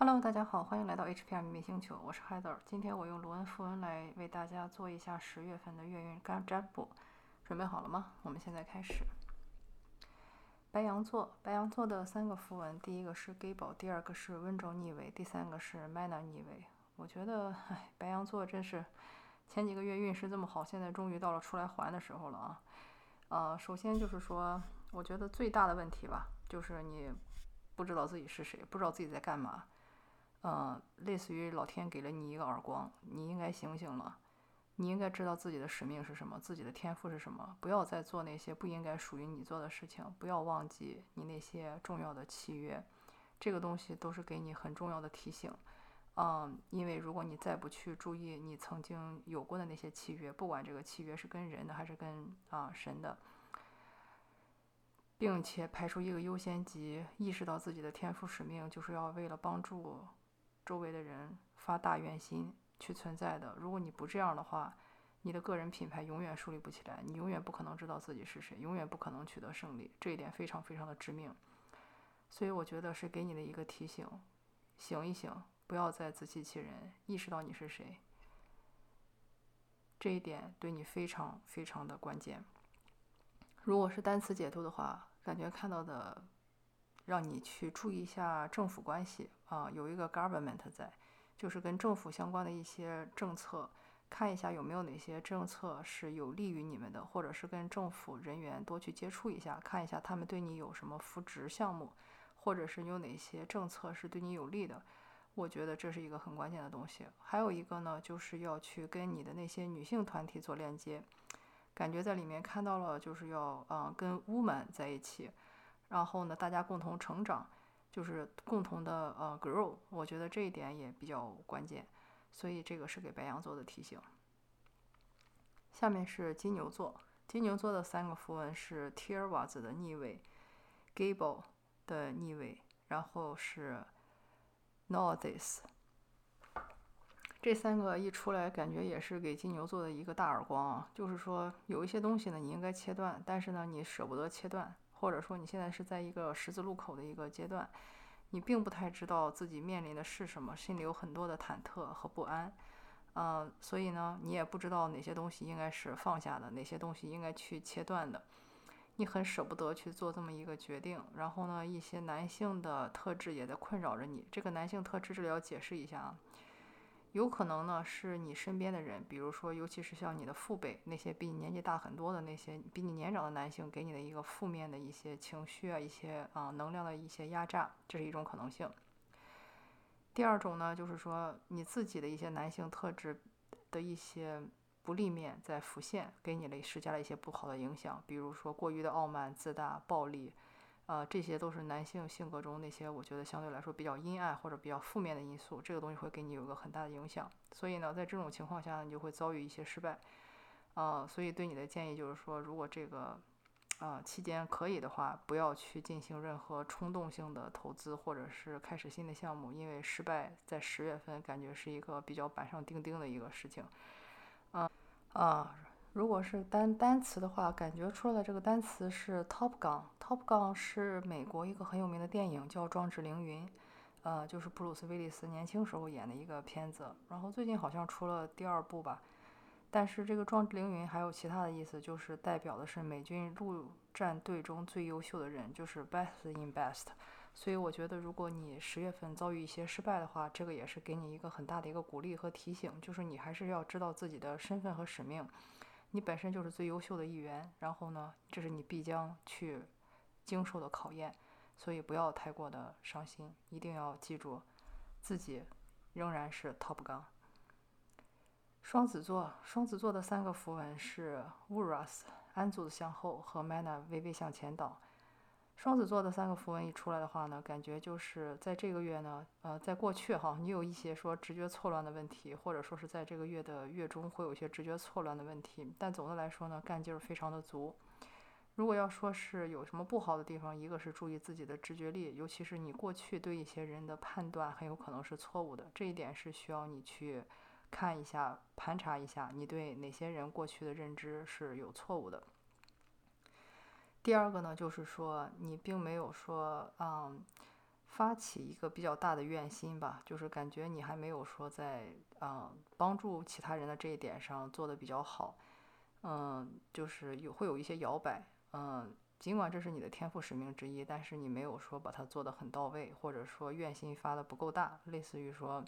Hello，大家好，欢迎来到 HPR 明星球，我是 Heather。今天我用罗恩符文来为大家做一下十月份的月运干占卜，准备好了吗？我们现在开始。白羊座，白羊座的三个符文，第一个是 Gable，第二个是温州逆位，第三个是 Mana 逆位。我觉得，唉，白羊座真是前几个月运势这么好，现在终于到了出来还的时候了啊！呃，首先就是说，我觉得最大的问题吧，就是你不知道自己是谁，不知道自己在干嘛。呃，类似于老天给了你一个耳光，你应该醒醒了，你应该知道自己的使命是什么，自己的天赋是什么，不要再做那些不应该属于你做的事情，不要忘记你那些重要的契约，这个东西都是给你很重要的提醒。嗯，因为如果你再不去注意你曾经有过的那些契约，不管这个契约是跟人的还是跟啊神的，并且排出一个优先级，意识到自己的天赋使命就是要为了帮助。周围的人发大愿心去存在的。如果你不这样的话，你的个人品牌永远树立不起来，你永远不可能知道自己是谁，永远不可能取得胜利。这一点非常非常的致命。所以我觉得是给你的一个提醒：醒一醒，不要再自欺欺人，意识到你是谁。这一点对你非常非常的关键。如果是单词解读的话，感觉看到的。让你去注意一下政府关系啊，有一个 government 在，就是跟政府相关的一些政策，看一下有没有哪些政策是有利于你们的，或者是跟政府人员多去接触一下，看一下他们对你有什么扶植项目，或者是有哪些政策是对你有利的。我觉得这是一个很关键的东西。还有一个呢，就是要去跟你的那些女性团体做链接，感觉在里面看到了，就是要啊跟 woman 在一起。然后呢，大家共同成长，就是共同的呃 grow，我觉得这一点也比较关键，所以这个是给白羊座的提醒。下面是金牛座，金牛座的三个符文是 Tirwas 的逆位，Gable 的逆位，然后是 n o r t h i s。这三个一出来，感觉也是给金牛座的一个大耳光啊，就是说有一些东西呢，你应该切断，但是呢，你舍不得切断。或者说你现在是在一个十字路口的一个阶段，你并不太知道自己面临的是什么，心里有很多的忐忑和不安，呃，所以呢，你也不知道哪些东西应该是放下的，哪些东西应该去切断的，你很舍不得去做这么一个决定。然后呢，一些男性的特质也在困扰着你。这个男性特质这里要解释一下啊。有可能呢，是你身边的人，比如说，尤其是像你的父辈，那些比你年纪大很多的那些比你年长的男性，给你的一个负面的一些情绪啊，一些啊能量的一些压榨，这是一种可能性。第二种呢，就是说你自己的一些男性特质的一些不利面在浮现，给你了施加了一些不好的影响，比如说过于的傲慢、自大、暴力。呃，这些都是男性性格中那些我觉得相对来说比较阴暗或者比较负面的因素，这个东西会给你有一个很大的影响。所以呢，在这种情况下，你就会遭遇一些失败。啊，所以对你的建议就是说，如果这个啊期间可以的话，不要去进行任何冲动性的投资或者是开始新的项目，因为失败在十月份感觉是一个比较板上钉钉的一个事情。啊啊。如果是单单词的话，感觉出来的这个单词是 Top Gun。Top Gun 是美国一个很有名的电影，叫《壮志凌云》，呃，就是布鲁斯·威利斯年轻时候演的一个片子。然后最近好像出了第二部吧。但是这个壮志凌云还有其他的意思，就是代表的是美军陆战队中最优秀的人，就是 Best in Best。所以我觉得，如果你十月份遭遇一些失败的话，这个也是给你一个很大的一个鼓励和提醒，就是你还是要知道自己的身份和使命。你本身就是最优秀的一员，然后呢，这是你必将去经受的考验，所以不要太过的伤心，一定要记住自己仍然是 top 杠。双子座，双子座的三个符文是 Uras 安祖向后和 Mana 微微向前倒。双子座的三个符文一出来的话呢，感觉就是在这个月呢，呃，在过去哈，你有一些说直觉错乱的问题，或者说是在这个月的月中会有一些直觉错乱的问题。但总的来说呢，干劲儿非常的足。如果要说是有什么不好的地方，一个是注意自己的直觉力，尤其是你过去对一些人的判断很有可能是错误的，这一点是需要你去看一下、盘查一下，你对哪些人过去的认知是有错误的。第二个呢，就是说你并没有说，嗯，发起一个比较大的愿心吧，就是感觉你还没有说在啊帮助其他人的这一点上做的比较好，嗯，就是有会有一些摇摆，嗯，尽管这是你的天赋使命之一，但是你没有说把它做得很到位，或者说愿心发的不够大，类似于说，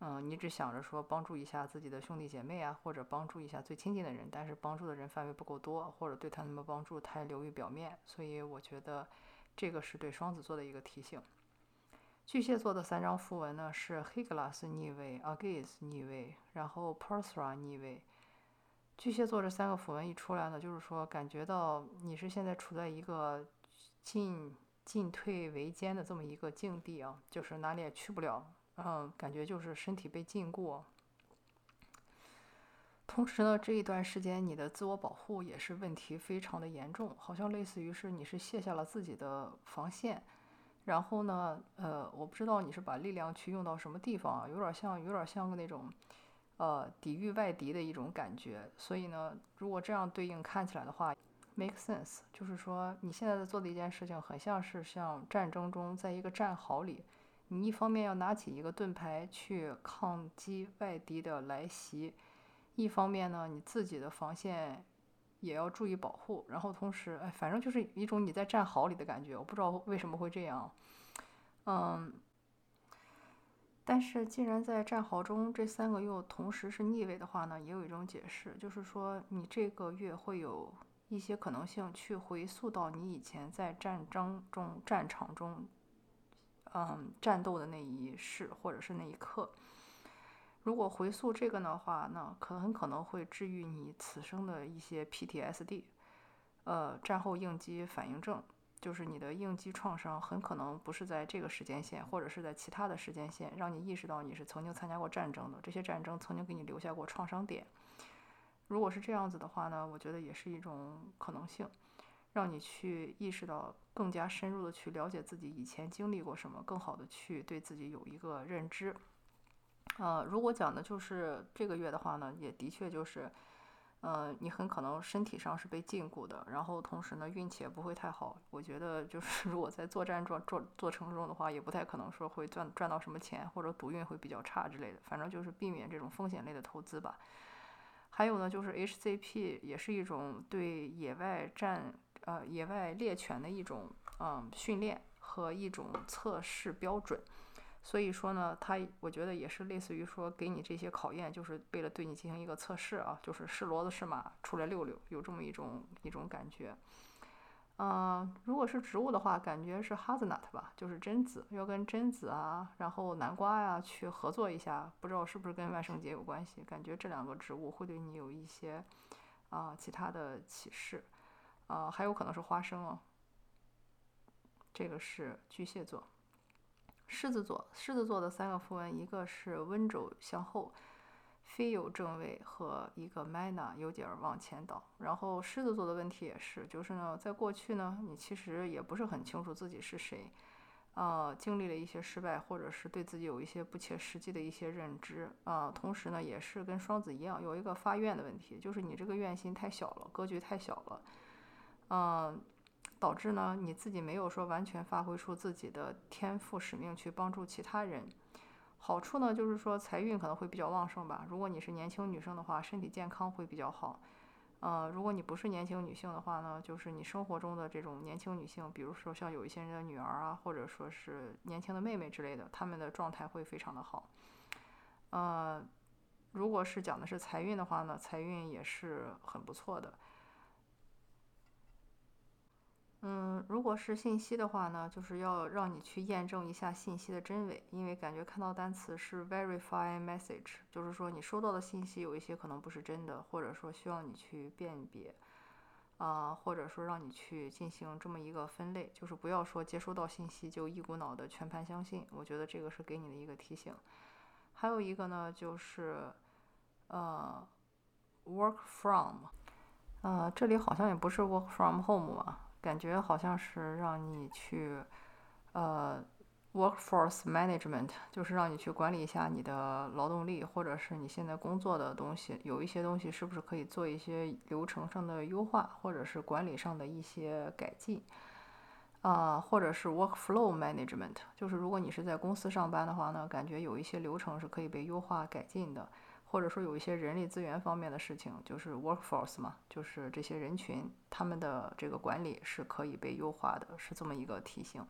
嗯，你只想着说帮助一下自己的兄弟姐妹啊，或者帮助一下最亲近的人，但是帮助的人范围不够多，或者对他们的帮助太流于表面，所以我觉得这个是对双子座的一个提醒。巨蟹座的三张符文呢是 Higlas 逆位、Agaze 逆位，然后 Persra 逆位。巨蟹座这三个符文一出来呢，就是说感觉到你是现在处在一个进进退维艰的这么一个境地啊，就是哪里也去不了，嗯，感觉就是身体被禁锢。同时呢，这一段时间你的自我保护也是问题非常的严重，好像类似于是你是卸下了自己的防线。然后呢，呃，我不知道你是把力量去用到什么地方啊，有点像，有点像个那种，呃，抵御外敌的一种感觉。所以呢，如果这样对应看起来的话，make sense，就是说你现在在做的一件事情，很像是像战争中在一个战壕里，你一方面要拿起一个盾牌去抗击外敌的来袭，一方面呢，你自己的防线。也要注意保护，然后同时，哎，反正就是一种你在战壕里的感觉。我不知道为什么会这样，嗯，但是既然在战壕中，这三个又同时是逆位的话呢，也有一种解释，就是说你这个月会有一些可能性去回溯到你以前在战争中、战场中，嗯，战斗的那一世或者是那一刻。如果回溯这个的话，那可很可能会治愈你此生的一些 PTSD，呃，战后应激反应症，就是你的应激创伤很可能不是在这个时间线，或者是在其他的时间线，让你意识到你是曾经参加过战争的，这些战争曾经给你留下过创伤点。如果是这样子的话呢，我觉得也是一种可能性，让你去意识到更加深入的去了解自己以前经历过什么，更好的去对自己有一个认知。呃，如果讲的就是这个月的话呢，也的确就是，呃，你很可能身体上是被禁锢的，然后同时呢，运气也不会太好。我觉得就是如果在作战做做做程中的话，也不太可能说会赚赚到什么钱，或者赌运会比较差之类的。反正就是避免这种风险类的投资吧。还有呢，就是 HCP 也是一种对野外战呃野外猎犬的一种嗯训练和一种测试标准。所以说呢，它我觉得也是类似于说给你这些考验，就是为了对你进行一个测试啊，就是是骡子是马出来溜溜，有这么一种一种感觉。嗯，如果是植物的话，感觉是 hazelnut 吧，就是榛子，要跟榛子啊，然后南瓜呀去合作一下，不知道是不是跟万圣节有关系？感觉这两个植物会对你有一些啊其他的启示啊，还有可能是花生哦。这个是巨蟹座。狮子座，狮子座的三个符文，一个是温轴向后，非有正位和一个 mana 有点往前倒。然后狮子座的问题也是，就是呢，在过去呢，你其实也不是很清楚自己是谁，呃，经历了一些失败，或者是对自己有一些不切实际的一些认知，啊，同时呢，也是跟双子一样，有一个发愿的问题，就是你这个愿心太小了，格局太小了，嗯。导致呢，你自己没有说完全发挥出自己的天赋使命去帮助其他人。好处呢，就是说财运可能会比较旺盛吧。如果你是年轻女生的话，身体健康会比较好。呃，如果你不是年轻女性的话呢，就是你生活中的这种年轻女性，比如说像有一些人的女儿啊，或者说是年轻的妹妹之类的，她们的状态会非常的好。呃，如果是讲的是财运的话呢，财运也是很不错的。嗯，如果是信息的话呢，就是要让你去验证一下信息的真伪，因为感觉看到单词是 verify message，就是说你收到的信息有一些可能不是真的，或者说需要你去辨别，啊，或者说让你去进行这么一个分类，就是不要说接收到信息就一股脑的全盘相信，我觉得这个是给你的一个提醒。还有一个呢，就是呃，work from，呃，这里好像也不是 work from home 嘛。感觉好像是让你去，呃，workforce management，就是让你去管理一下你的劳动力，或者是你现在工作的东西，有一些东西是不是可以做一些流程上的优化，或者是管理上的一些改进。啊，或者是 workflow management，就是如果你是在公司上班的话呢，感觉有一些流程是可以被优化改进的，或者说有一些人力资源方面的事情，就是 workforce 嘛，就是这些人群他们的这个管理是可以被优化的，是这么一个提醒。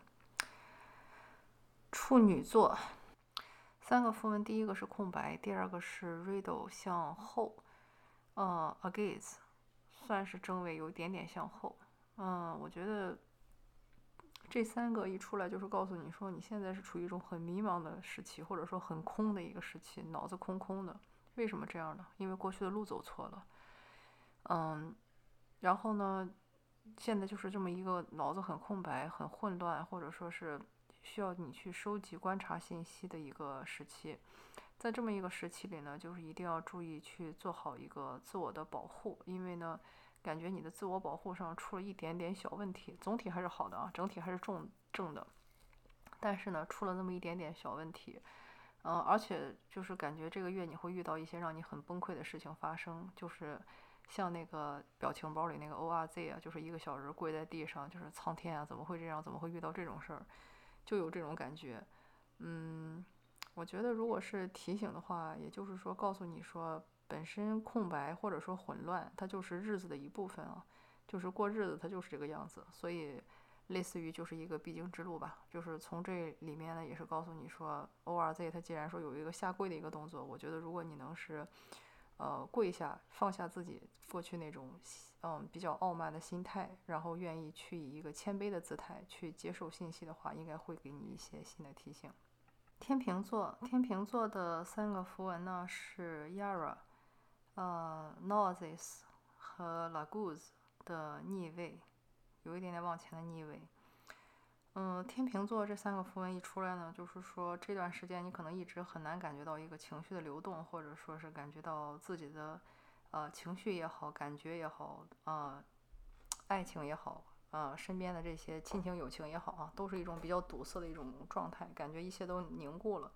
处女座，三个符文，第一个是空白，第二个是 riddle 向后，呃，against 算是正位，有点点向后，嗯，我觉得。这三个一出来就是告诉你说，你现在是处于一种很迷茫的时期，或者说很空的一个时期，脑子空空的。为什么这样呢？因为过去的路走错了，嗯，然后呢，现在就是这么一个脑子很空白、很混乱，或者说是需要你去收集、观察信息的一个时期。在这么一个时期里呢，就是一定要注意去做好一个自我的保护，因为呢。感觉你的自我保护上出了一点点小问题，总体还是好的啊，整体还是重正的，但是呢，出了那么一点点小问题，嗯，而且就是感觉这个月你会遇到一些让你很崩溃的事情发生，就是像那个表情包里那个 O R Z 啊，就是一个小人跪在地上，就是苍天啊，怎么会这样？怎么会遇到这种事儿？就有这种感觉，嗯，我觉得如果是提醒的话，也就是说告诉你说。本身空白或者说混乱，它就是日子的一部分啊，就是过日子，它就是这个样子。所以，类似于就是一个必经之路吧。就是从这里面呢，也是告诉你说，O R Z 它既然说有一个下跪的一个动作，我觉得如果你能是，呃，跪下，放下自己过去那种嗯比较傲慢的心态，然后愿意去以一个谦卑的姿态去接受信息的话，应该会给你一些新的提醒。天平座，天平座的三个符文呢是 Yara。呃，Noses 和 Laguz 的逆位，有一点点往前的逆位。嗯，天平座这三个符文一出来呢，就是说这段时间你可能一直很难感觉到一个情绪的流动，或者说是感觉到自己的呃情绪也好，感觉也好，啊，爱情也好，啊，身边的这些亲情友情也好啊，都是一种比较堵塞的一种状态，感觉一切都凝固了。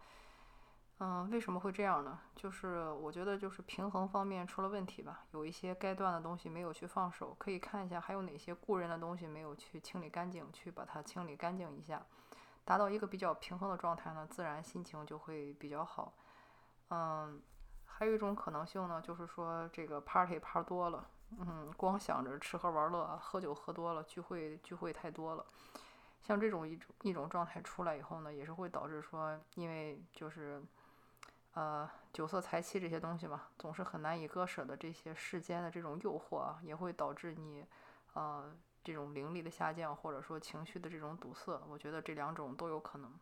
嗯，为什么会这样呢？就是我觉得就是平衡方面出了问题吧，有一些该断的东西没有去放手，可以看一下还有哪些故人的东西没有去清理干净，去把它清理干净一下，达到一个比较平衡的状态呢，自然心情就会比较好。嗯，还有一种可能性呢，就是说这个 party 趴多了，嗯，光想着吃喝玩乐，喝酒喝多了，聚会聚会太多了，像这种一种一种状态出来以后呢，也是会导致说，因为就是。呃，酒色财气这些东西嘛，总是很难以割舍的。这些世间的这种诱惑啊，也会导致你，呃，这种灵力的下降，或者说情绪的这种堵塞。我觉得这两种都有可能。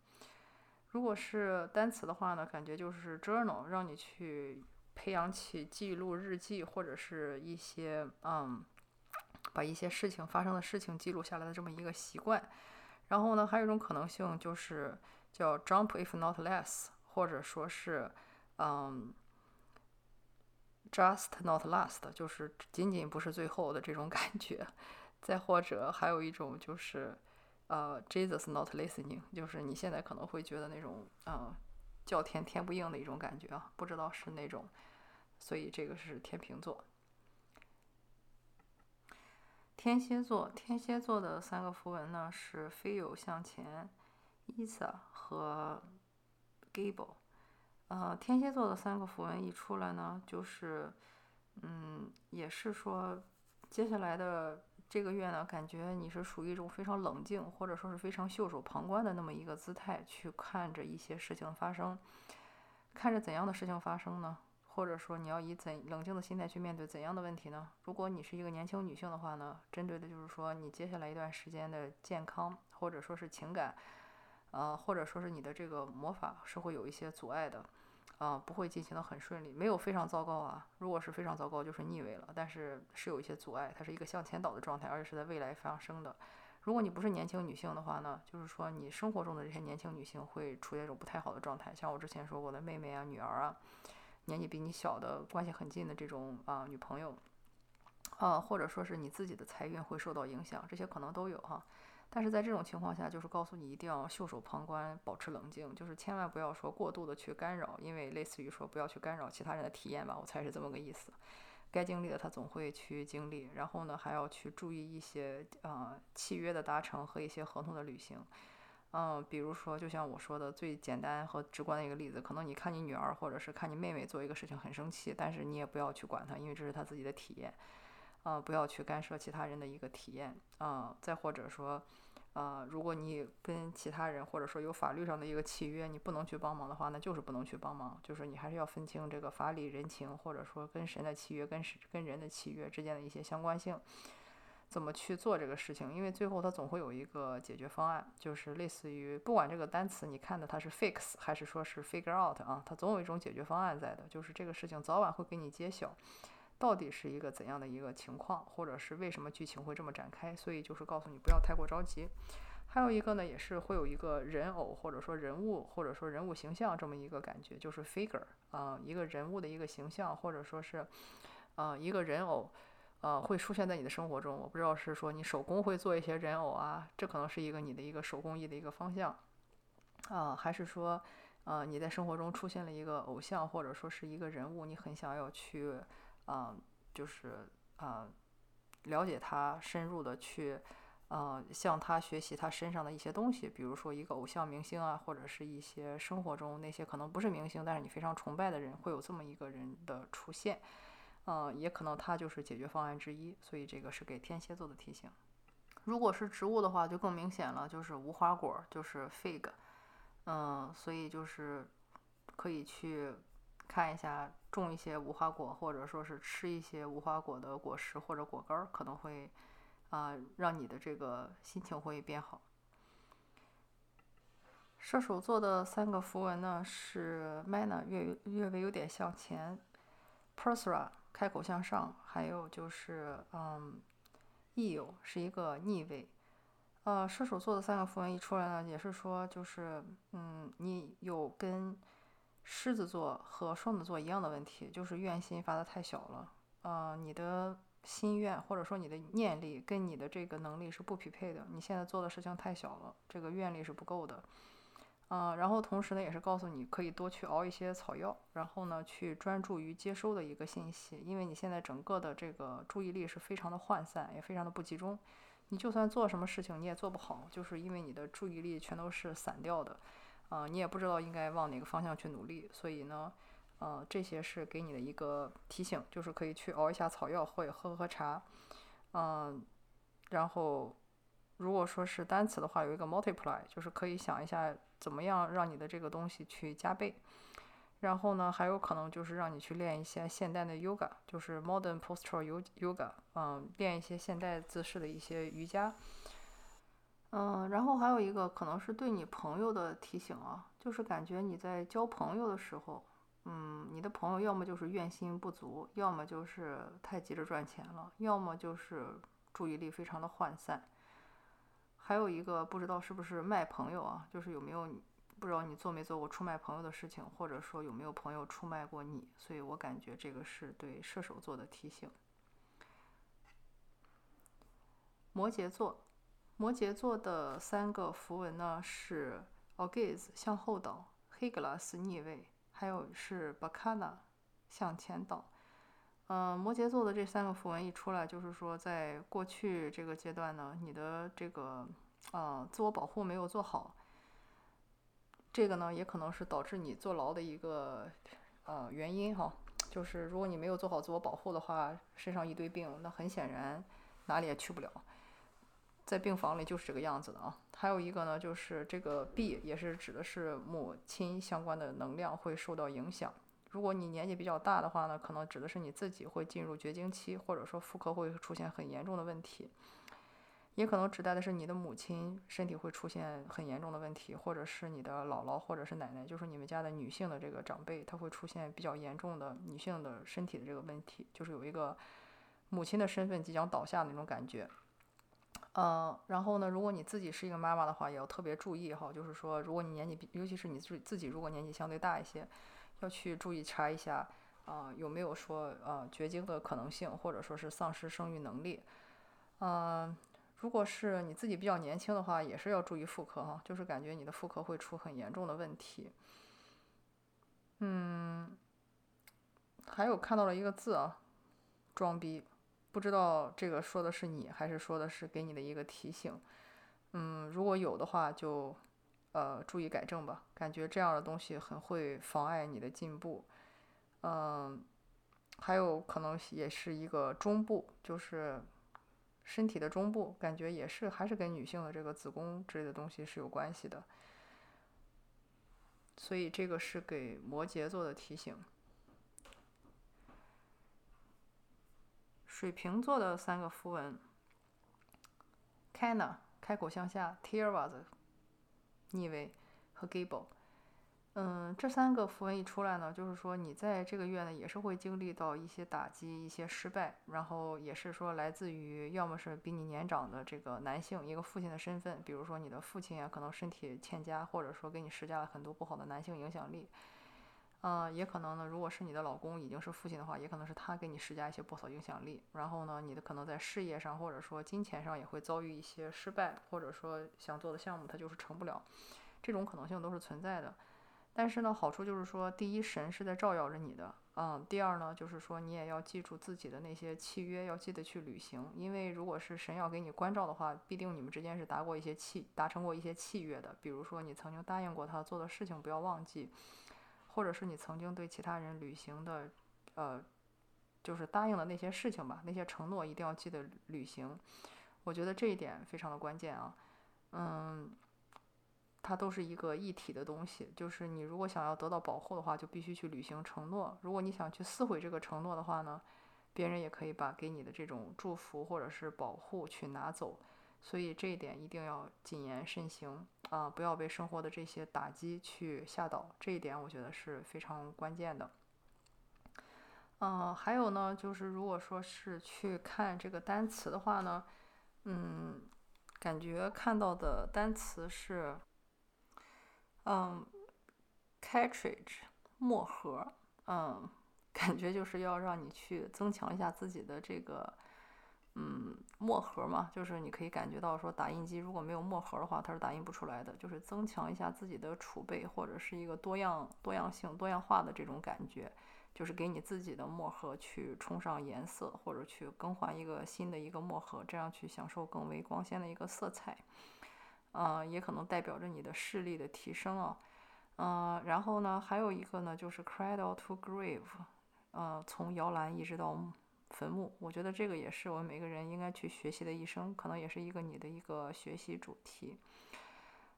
如果是单词的话呢，感觉就是 journal，让你去培养起记录日记，或者是一些嗯，把一些事情发生的事情记录下来的这么一个习惯。然后呢，还有一种可能性就是叫 jump if not less。或者说是，嗯，just not last，就是仅仅不是最后的这种感觉。再或者还有一种就是，呃，Jesus not listening，就是你现在可能会觉得那种，嗯，叫天天不应的一种感觉啊，不知道是那种。所以这个是天平座。天蝎座，天蝎座的三个符文呢是飞友向前，is 和。able，呃，天蝎座的三个符文一出来呢，就是，嗯，也是说，接下来的这个月呢，感觉你是属于一种非常冷静，或者说是非常袖手旁观的那么一个姿态去看着一些事情发生，看着怎样的事情发生呢？或者说你要以怎冷静的心态去面对怎样的问题呢？如果你是一个年轻女性的话呢，针对的就是说你接下来一段时间的健康，或者说是情感。呃，或者说是你的这个魔法是会有一些阻碍的，啊，不会进行的很顺利，没有非常糟糕啊。如果是非常糟糕，就是逆位了，但是是有一些阻碍，它是一个向前倒的状态，而且是在未来发生的。如果你不是年轻女性的话呢，就是说你生活中的这些年轻女性会处在一种不太好的状态，像我之前说过的妹妹啊、女儿啊，年纪比你小的关系很近的这种啊女朋友，啊，或者说是你自己的财运会受到影响，这些可能都有哈。但是在这种情况下，就是告诉你一定要袖手旁观，保持冷静，就是千万不要说过度的去干扰，因为类似于说不要去干扰其他人的体验吧，我猜是这么个意思。该经历的他总会去经历。然后呢，还要去注意一些呃契约的达成和一些合同的履行。嗯，比如说，就像我说的最简单和直观的一个例子，可能你看你女儿或者是看你妹妹做一个事情很生气，但是你也不要去管她，因为这是她自己的体验。呃，不要去干涉其他人的一个体验。啊，再或者说，呃，如果你跟其他人或者说有法律上的一个契约，你不能去帮忙的话，那就是不能去帮忙。就是你还是要分清这个法理人情，或者说跟神的契约跟神跟人的契约之间的一些相关性。怎么去做这个事情？因为最后它总会有一个解决方案，就是类似于不管这个单词你看的它是 fix 还是说是 figure out 啊，它总有一种解决方案在的。就是这个事情早晚会给你揭晓，到底是一个怎样的一个情况，或者是为什么剧情会这么展开。所以就是告诉你不要太过着急。还有一个呢，也是会有一个人偶或者说人物或者说人物形象这么一个感觉，就是 figure 啊，一个人物的一个形象或者说是啊一个人偶。呃，会出现在你的生活中。我不知道是说你手工会做一些人偶啊，这可能是一个你的一个手工艺的一个方向，啊，还是说，呃，你在生活中出现了一个偶像或者说是一个人物，你很想要去，啊，就是啊，了解他，深入的去，呃，向他学习他身上的一些东西，比如说一个偶像明星啊，或者是一些生活中那些可能不是明星，但是你非常崇拜的人，会有这么一个人的出现。嗯，也可能他就是解决方案之一，所以这个是给天蝎座的提醒。如果是植物的话，就更明显了，就是无花果，就是 fig。嗯，所以就是可以去看一下，种一些无花果，或者说是吃一些无花果的果实或者果干儿，可能会啊让你的这个心情会变好。射手座的三个符文呢是 mana，略略微有点向前，persra。开口向上，还有就是，嗯，eel 是一个逆位，呃，射手座的三个符文一出来呢，也是说，就是，嗯，你有跟狮子座和双子座一样的问题，就是愿心发的太小了，呃，你的心愿或者说你的念力跟你的这个能力是不匹配的，你现在做的事情太小了，这个愿力是不够的。嗯，然后同时呢，也是告诉你可以多去熬一些草药，然后呢，去专注于接收的一个信息，因为你现在整个的这个注意力是非常的涣散，也非常的不集中。你就算做什么事情，你也做不好，就是因为你的注意力全都是散掉的，啊，你也不知道应该往哪个方向去努力。所以呢，呃，这些是给你的一个提醒，就是可以去熬一下草药，或者喝喝茶，嗯，然后如果说是单词的话，有一个 multiply，就是可以想一下。怎么样让你的这个东西去加倍？然后呢，还有可能就是让你去练一些现代的 yoga，就是 modern postural yoga，嗯，练一些现代姿势的一些瑜伽。嗯，然后还有一个可能是对你朋友的提醒啊，就是感觉你在交朋友的时候，嗯，你的朋友要么就是愿心不足，要么就是太急着赚钱了，要么就是注意力非常的涣散。还有一个不知道是不是卖朋友啊，就是有没有不知道你做没做过出卖朋友的事情，或者说有没有朋友出卖过你，所以我感觉这个是对射手座的提醒。摩羯座，摩羯座的三个符文呢是 Ogaze 向后倒，Heglas 逆位，还有是 Bacana 向前倒。嗯，摩羯座的这三个符文一出来，就是说，在过去这个阶段呢，你的这个呃自我保护没有做好，这个呢也可能是导致你坐牢的一个呃原因哈。就是如果你没有做好自我保护的话，身上一堆病，那很显然哪里也去不了，在病房里就是这个样子的啊。还有一个呢，就是这个 B 也是指的是母亲相关的能量会受到影响。如果你年纪比较大的话呢，可能指的是你自己会进入绝经期，或者说妇科会出现很严重的问题，也可能指代的是你的母亲身体会出现很严重的问题，或者是你的姥姥或者是奶奶，就是你们家的女性的这个长辈，她会出现比较严重的女性的身体的这个问题，就是有一个母亲的身份即将倒下的那种感觉。嗯，然后呢，如果你自己是一个妈妈的话，也要特别注意哈，就是说，如果你年纪，尤其是你自自己如果年纪相对大一些。要去注意查一下，啊，有没有说呃绝经的可能性，或者说是丧失生育能力。嗯，如果是你自己比较年轻的话，也是要注意妇科哈，就是感觉你的妇科会出很严重的问题。嗯，还有看到了一个字啊，装逼。不知道这个说的是你，还是说的是给你的一个提醒？嗯，如果有的话，就呃注意改正吧。感觉这样的东西很会妨碍你的进步。嗯，还有可能也是一个中部，就是身体的中部，感觉也是还是跟女性的这个子宫之类的东西是有关系的。所以这个是给摩羯座的提醒。水瓶座的三个符文：Kana 开口向下，Tearwas 逆位和 Gable。嗯，这三个符文一出来呢，就是说你在这个月呢也是会经历到一些打击、一些失败，然后也是说来自于要么是比你年长的这个男性，一个父亲的身份，比如说你的父亲啊，可能身体欠佳，或者说给你施加了很多不好的男性影响力。嗯，也可能呢，如果是你的老公已经是父亲的话，也可能是他给你施加一些不好影响力。然后呢，你的可能在事业上或者说金钱上也会遭遇一些失败，或者说想做的项目他就是成不了，这种可能性都是存在的。但是呢，好处就是说，第一，神是在照耀着你的，嗯；第二呢，就是说你也要记住自己的那些契约，要记得去履行。因为如果是神要给你关照的话，必定你们之间是达过一些契，达成过一些契约的。比如说你曾经答应过他做的事情，不要忘记。或者是你曾经对其他人履行的，呃，就是答应的那些事情吧，那些承诺一定要记得履行。我觉得这一点非常的关键啊，嗯，它都是一个一体的东西。就是你如果想要得到保护的话，就必须去履行承诺。如果你想去撕毁这个承诺的话呢，别人也可以把给你的这种祝福或者是保护去拿走。所以这一点一定要谨言慎行啊，不要被生活的这些打击去吓倒。这一点我觉得是非常关键的。嗯，还有呢，就是如果说是去看这个单词的话呢，嗯，感觉看到的单词是，嗯，cartridge 墨盒，嗯，感觉就是要让你去增强一下自己的这个。嗯，墨盒嘛，就是你可以感觉到说，打印机如果没有墨盒的话，它是打印不出来的。就是增强一下自己的储备，或者是一个多样、多样性、多样化的这种感觉，就是给你自己的墨盒去充上颜色，或者去更换一个新的一个墨盒，这样去享受更为光鲜的一个色彩。嗯，也可能代表着你的视力的提升啊。嗯，然后呢，还有一个呢，就是 cradle to grave，呃，从摇篮一直到。坟墓，我觉得这个也是我们每个人应该去学习的一生，可能也是一个你的一个学习主题。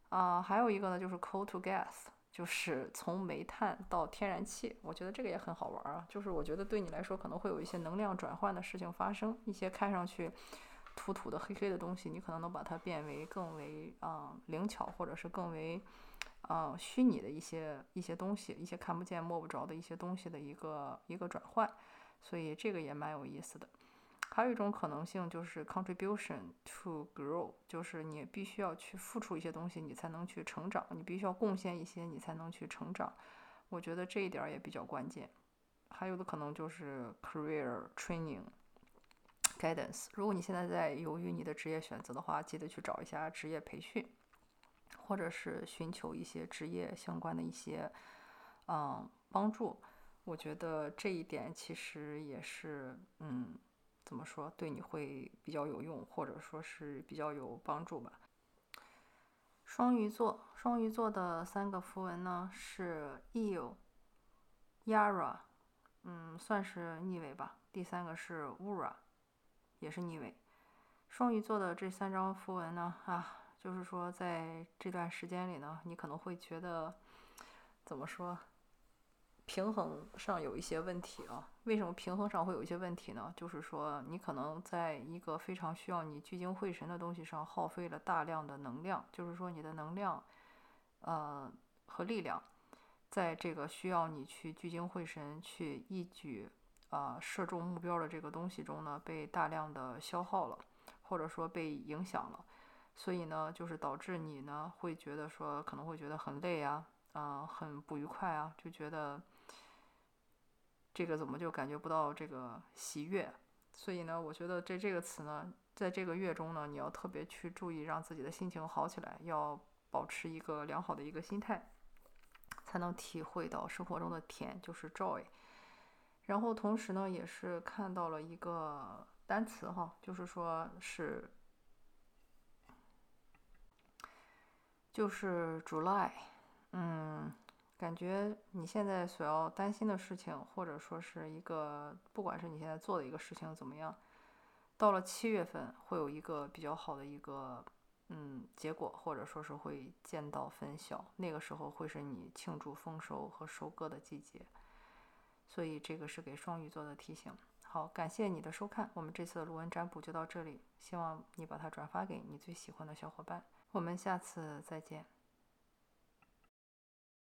啊，还有一个呢，就是 coal to gas，就是从煤炭到天然气，我觉得这个也很好玩啊。就是我觉得对你来说可能会有一些能量转换的事情发生，一些看上去土土的、黑黑的东西，你可能能把它变为更为啊灵巧，或者是更为啊虚拟的一些一些东西，一些看不见摸不着的一些东西的一个一个转换。所以这个也蛮有意思的。还有一种可能性就是 contribution to grow，就是你必须要去付出一些东西，你才能去成长。你必须要贡献一些，你才能去成长。我觉得这一点也比较关键。还有的可能就是 career training guidance。如果你现在在犹豫你的职业选择的话，记得去找一下职业培训，或者是寻求一些职业相关的一些嗯帮助。我觉得这一点其实也是，嗯，怎么说，对你会比较有用，或者说是比较有帮助吧。双鱼座，双鱼座的三个符文呢是 eel、yara，嗯，算是逆位吧。第三个是 ura，也是逆位。双鱼座的这三张符文呢，啊，就是说在这段时间里呢，你可能会觉得，怎么说？平衡上有一些问题啊？为什么平衡上会有一些问题呢？就是说，你可能在一个非常需要你聚精会神的东西上耗费了大量的能量，就是说你的能量，呃和力量，在这个需要你去聚精会神去一举啊射中目标的这个东西中呢，被大量的消耗了，或者说被影响了，所以呢，就是导致你呢会觉得说可能会觉得很累啊，啊很不愉快啊，就觉得。这个怎么就感觉不到这个喜悦？所以呢，我觉得这这个词呢，在这个月中呢，你要特别去注意，让自己的心情好起来，要保持一个良好的一个心态，才能体会到生活中的甜，就是 joy。然后同时呢，也是看到了一个单词哈，就是说是就是 July，嗯，感觉你现在所要担心的事情，或者说是一个不管是你现在做的一个事情怎么样，到了七月份会有一个比较好的一个。嗯，结果或者说是会见到分晓，那个时候会是你庆祝丰收和收割的季节，所以这个是给双鱼座的提醒。好，感谢你的收看，我们这次的卢文占卜就到这里，希望你把它转发给你最喜欢的小伙伴，我们下次再见。